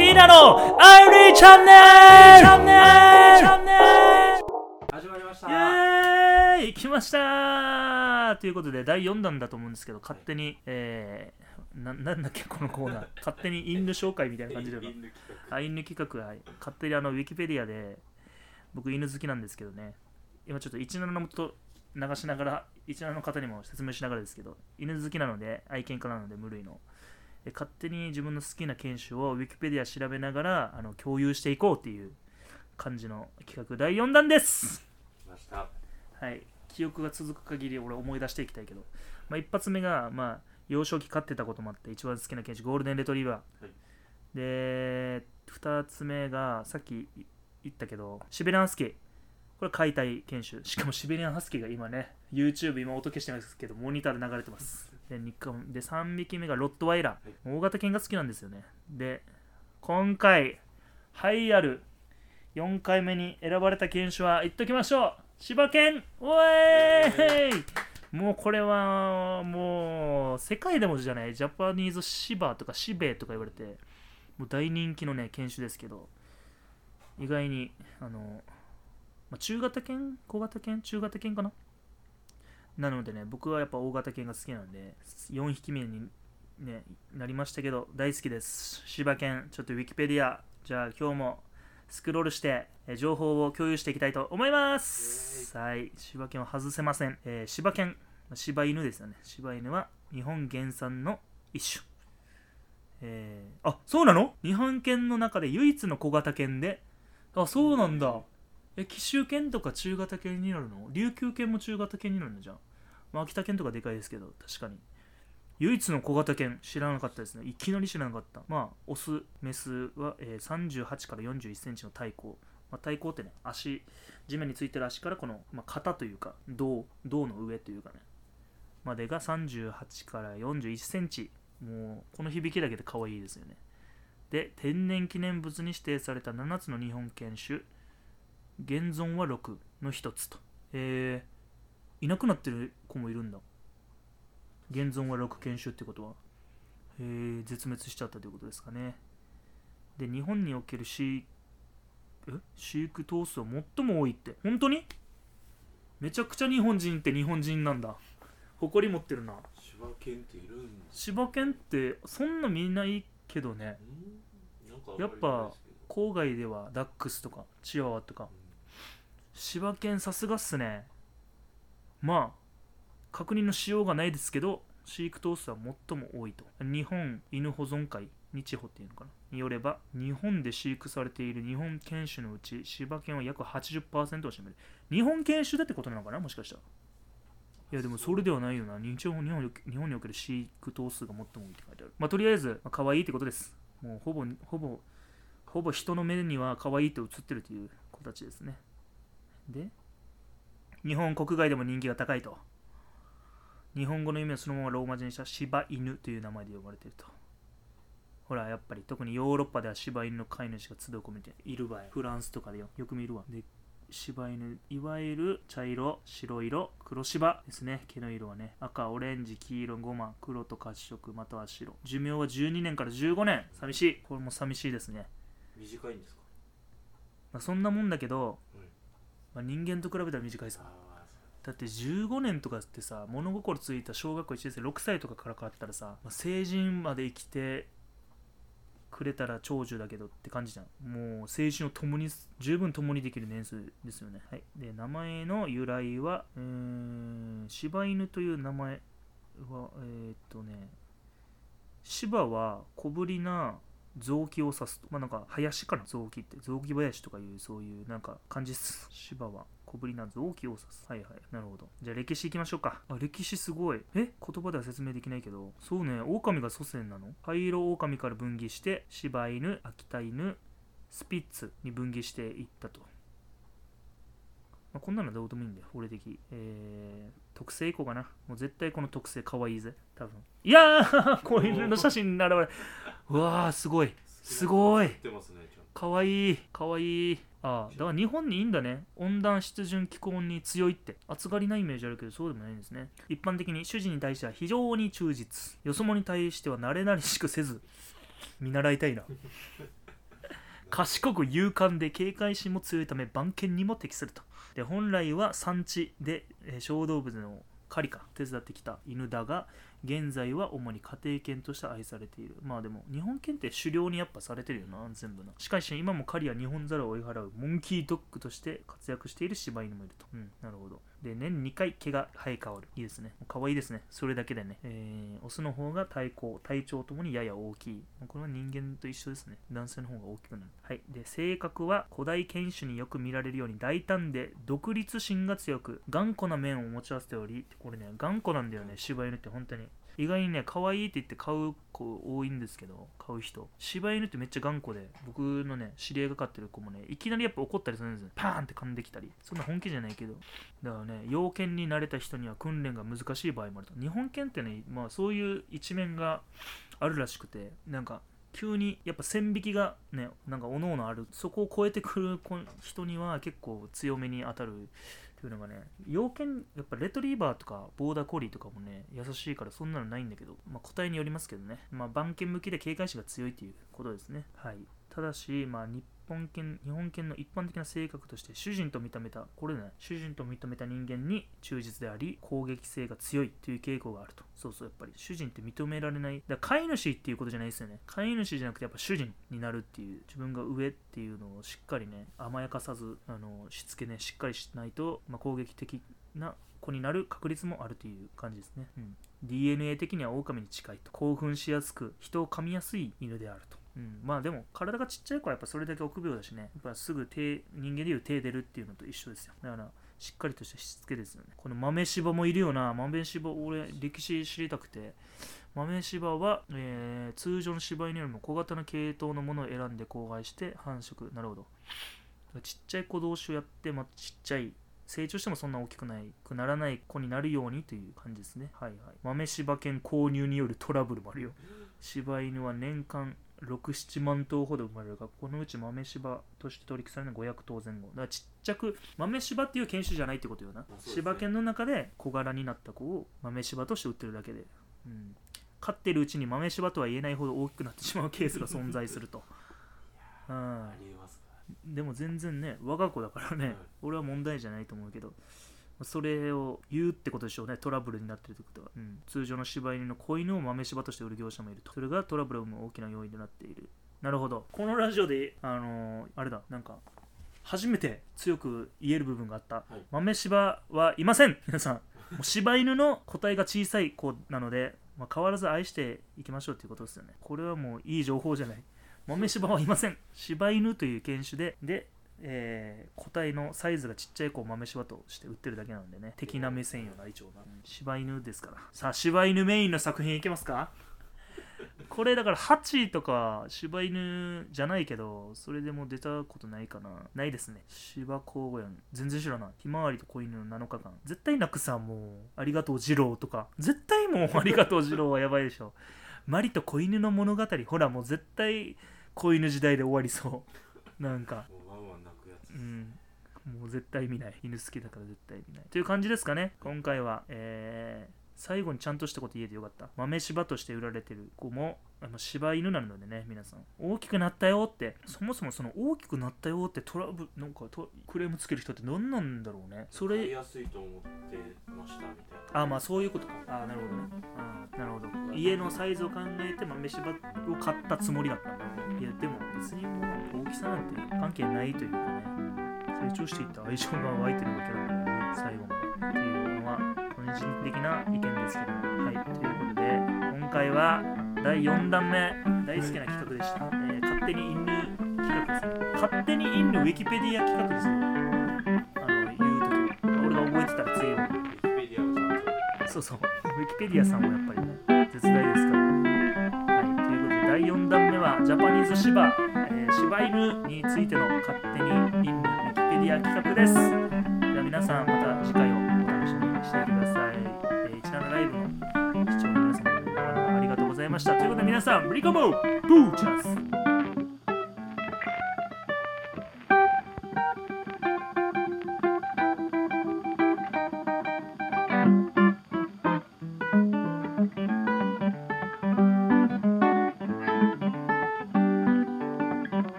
ティーナのアイリーチャンネル。始まりました。イエーイ。来ました。ということで第4弾だと思うんですけど勝手に、えー、ななんだっけこのコーナー。勝手に犬紹介みたいな感じで。犬企画。は勝手にあのウィキペディアで僕犬好きなんですけどね。今ちょっと17のと流しながら17の方にも説明しながらですけど犬好きなので愛犬家なので無類の。え勝手に自分の好きな犬種をウィキペディア調べながらあの共有していこうっていう感じの企画第4弾です。ました。はい。記憶が続く限り俺思い出していきたいけど、まあ、一発目がまあ幼少期飼ってたこともあって一番好きな犬種ゴールデンレトリバー、はい。で2つ目がさっき言ったけどシベリアンハスキー。これ解体犬種。しかもシベリアンハスキーが今ね YouTube 今音消してますけどモニターで流れてますで 2, 個で3匹目がロットワイラー、大型犬が好きなんですよね。で今回栄えある4回目に選ばれた犬種は言っときましょう。柴犬おえーい！もうこれはもう世界でもじゃない。ジャパニーズシバとかシベとか言われてもう大人気のね犬種ですけど。意外にあの、まあ、中型犬？小型犬？中型犬かな？なのでね僕はやっぱ大型犬が好きなんで4匹目にねなりましたけど大好きです。柴犬。ちょっとウィキペディアじゃあ今日もスクロールしてえー情報を共有していきたいと思います。はい。柴犬は外せません、えー柴犬。まあ柴犬ですよね。柴犬は日本原産の一種。えーあそうなの？日本犬の中で唯一の小型犬で？あそうなんだえ紀州犬とか中型犬になるの？琉球犬も中型犬になるのじゃん、まあ、秋田犬とかでかいですけど確かに。唯一の小型犬知らなかったですね。いきなり知らなかった。まあオスメスは、えー38から41センチの体高、まあ、体高ってね足地面についてる足からこの、まあ、肩というか胴胴の上というかね。までが38から41センチ。もうこの響きだけで可愛いですよね。で天然記念物に指定された7つの日本犬種。現存は6の一つと。えー、いなくなってる子もいるんだ。現存は6犬種ってことは。えー、絶滅しちゃったということですかね。で日本における飼育え？飼育頭数は最も多いって。本当に？めちゃくちゃ日本人って日本人なんだ。誇り持ってるな。柴犬っているん犬ってそんな見ないけどね。やっぱ郊外ではダックスとかチワワとか柴犬さすがっすね。まあ確認のしようがないですけど飼育頭数は最も多いと。日本犬保存会日保っていうのかな。によれば日本で飼育されている日本犬種のうち柴犬は約80%を占める。日本犬種だってことなのかな？もしかしたら。いやでもそれではないよな。日本日本日本における飼育頭数が最も多いって書いてある。まあとりあえず、まあ、可愛いってことです。もうほぼほぼほぼ人の目には可愛いと映ってるという子たちですね。で？日本国外でも人気が高いと。日本語の意味をそのままローマ字にした柴犬という名前で呼ばれていると。ほらやっぱり特にヨーロッパでは柴犬の飼い主が集う込めている場合フランスとかでよよく見るわ。で柴犬いわゆる茶色白色黒柴ですね。毛の色はね赤オレンジ黄色ゴマ黒と褐色または白。寿命は12年から15年。寂しい。これも寂しいですね。短いんですか？まあ、そんなもんだけど、うんまあ、人間と比べたら短いさ。だって15年とかってさ物心ついた小学校1年生6歳とかから変わったらさ、まあ成人まで生きてくれたら長寿だけどって感じじゃん。もう青春を共に十分共にできる年数ですよね。はい。で名前の由来はうーん柴犬という名前はえーっとね柴は小ぶりな臓器を指す。とまあなんか林かな臓器って臓器林とかいうそういうなんか感じっす。柴は。小ぶりな臓器を指す。はいはい。なるほど。じゃあ歴史いきましょうか。あ歴史すごい。え？言葉では説明できないけど。そうね。狼が祖先なの？灰色狼から分岐して柴犬秋田犬スピッツに分岐していったとまあ、こんなのどうでもいいんだよ、俺的。えー、特性いこうかな。もう絶対この特性可愛いぜ、多分。いやー 子犬の写真に現れうわー、すごい。ーすごい。かわいいかわい。い。ああだから日本にいいんだね。温暖湿潤気候に強いって。暑がりなイメージあるけどそうでもないんですね。一般的に主人に対しては非常に忠実。よそ者に対しては慣れ慣れしくせず見習いたいな。賢く勇敢で警戒心も強いため番犬にも適するとで本来は産地で、小動物の狩りか手伝ってきた犬だが現在は主に家庭犬として愛されている。まあでも日本犬って狩猟にやっぱされてるよな全部な。しかし今も狩りや日本猿を追い払うモンキードッグとして活躍している柴犬もいると。うんなるほど。で年2回毛が生え変わる。いいですね。可愛いですね。それだけでね、えーオスの方が体高体長ともにやや大きい。これは人間と一緒ですね。男性の方が大きくなる。はい。で性格は古代犬種によく見られるように大胆で独立心が強く頑固な面を持ち合わせておりこれね頑固なんだよね。柴犬って本当に。意外にね可愛いって言って買う子多いんですけど買う人。柴犬ってめっちゃ頑固で僕のね知り合いが飼ってる子もねいきなりやっぱ怒ったりするんですよ。パーンって噛んできたり。そんな本気じゃないけど。だからね要件に慣れた人には訓練が難しい場合もあると。日本犬ってねまあそういう一面があるらしくてなんか急にやっぱ線引きがねなんかおのおのある。そこを超えてくる人には結構強めに当たるというのがね要件やっぱレトリーバーとかボーダーコリーとかもね優しいからそんなのないんだけどまあ個体によりますけどね。まあ番犬向きで警戒心が強いということですね。はい。ただしまあ日本犬日本犬の一般的な性格として主人と認めたこれね主人と認めた人間に忠実であり攻撃性が強いという傾向があると。そうそうやっぱり主人って認められない。だから飼い主っていうことじゃないですよね。飼い主じゃなくてやっぱ主人になるっていう自分が上っていうのをしっかりね甘やかさずあのしつけねしっかりしないと、まあ、攻撃的な子になる確率もあるという感じですね、うん、DNA 的には狼に近いと。興奮しやすく人を噛みやすい犬であると。うん、まあでも体がちっちゃい子はやっぱそれだけ臆病だしね。やっぱすぐ手人間でいう手出るっていうのと一緒ですよ。だからしっかりとしたしつけですよね。この豆柴もいるよな。豆柴俺歴史知りたくて。豆柴は、えー通常の柴犬よりも小型の系統のものを選んで交配して繁殖。なるほど。ちっちゃい子同士をやって、まあ、ちっちゃい成長してもそんな大きくないくならない子になるようにという感じですね。はいはい。豆柴犬購入によるトラブルもあるよ。柴犬は年間67万頭ほど生まれるがこのうち豆柴として取り引されるのは500頭前後だからちっちゃく豆柴っていう犬種じゃないってことよな、ね柴犬の中で小柄になった子を豆柴として売ってるだけで、うん、飼ってるうちに豆柴とは言えないほど大きくなってしまうケースが存在すると、うん、でも全然ね我が子だからね、俺は問題じゃないと思うけどそれを言うってことでしょうね。トラブルになってるってことは、うん。通常の柴犬の子犬を豆柴として売る業者もいると。それがトラブルを生む大きな要因となっている。なるほど。このラジオであのーあれだ。なんか初めて強く言える部分があった、はい。豆柴はいません。皆さん。もう柴犬の個体が小さい子なので、まあ、変わらず愛していきましょうっていうことですよね。これはもういい情報じゃない。豆柴はいません。柴犬という犬種でで、えー個体のサイズがちっちゃい子を豆柴として売ってるだけなんでね敵な目線よな一応な。柴犬ですから。さあ柴犬メインの作品いけますか？これだからハチとか柴犬じゃないけどそれでも出たことないかな。ないですね。柴公園全然知らない。ひまわりと子犬の7日間。絶対なくさもうありがとう二郎とか。絶対もうありがとう二郎はやばいでしょ。マリと子犬の物語。ほらもう絶対子犬時代で終わりそう。なんかもうワンワン泣くやつうんもう絶対見ない。犬好きだから絶対見ない。という感じですかね。今回はえー最後にちゃんとしたこと言えてよかった。豆柴として売られてる子もあの柴犬なのでね皆さん。大きくなったよって。そもそもその大きくなったよってトラブルなんかとクレームつける人って何なんだろうね。それやすいと思ってましたみたいな。あまあそういうことか。あなるほどね。あなるほど。家のサイズを考えて豆柴を買ったつもりだった。んだいやでも別にもう大きさなんて関係ないというかね成長していった愛情が湧いてるわけなんだよね最後までっていうのは個人的な意見ですけどはいということで今回は第4弾目大好きな企画でした、えー勝手に犬企画です。ね勝手に犬ウィキペディア企画ですよあの言うとき俺が覚えてたら次をウィキペディアをちゃんそうそう、ウィキペディアさんもやっぱりね、絶大ですから。はい、ということで、第4弾目は、ジャパニーズ芝、柴犬についての勝手にインウィキペディア企画です。では皆さん、また次回をお楽しみにしていてください。えー、17ライブの視聴の皆様、ありがとうございました。ということで、皆さん、ブリカモブーチャンス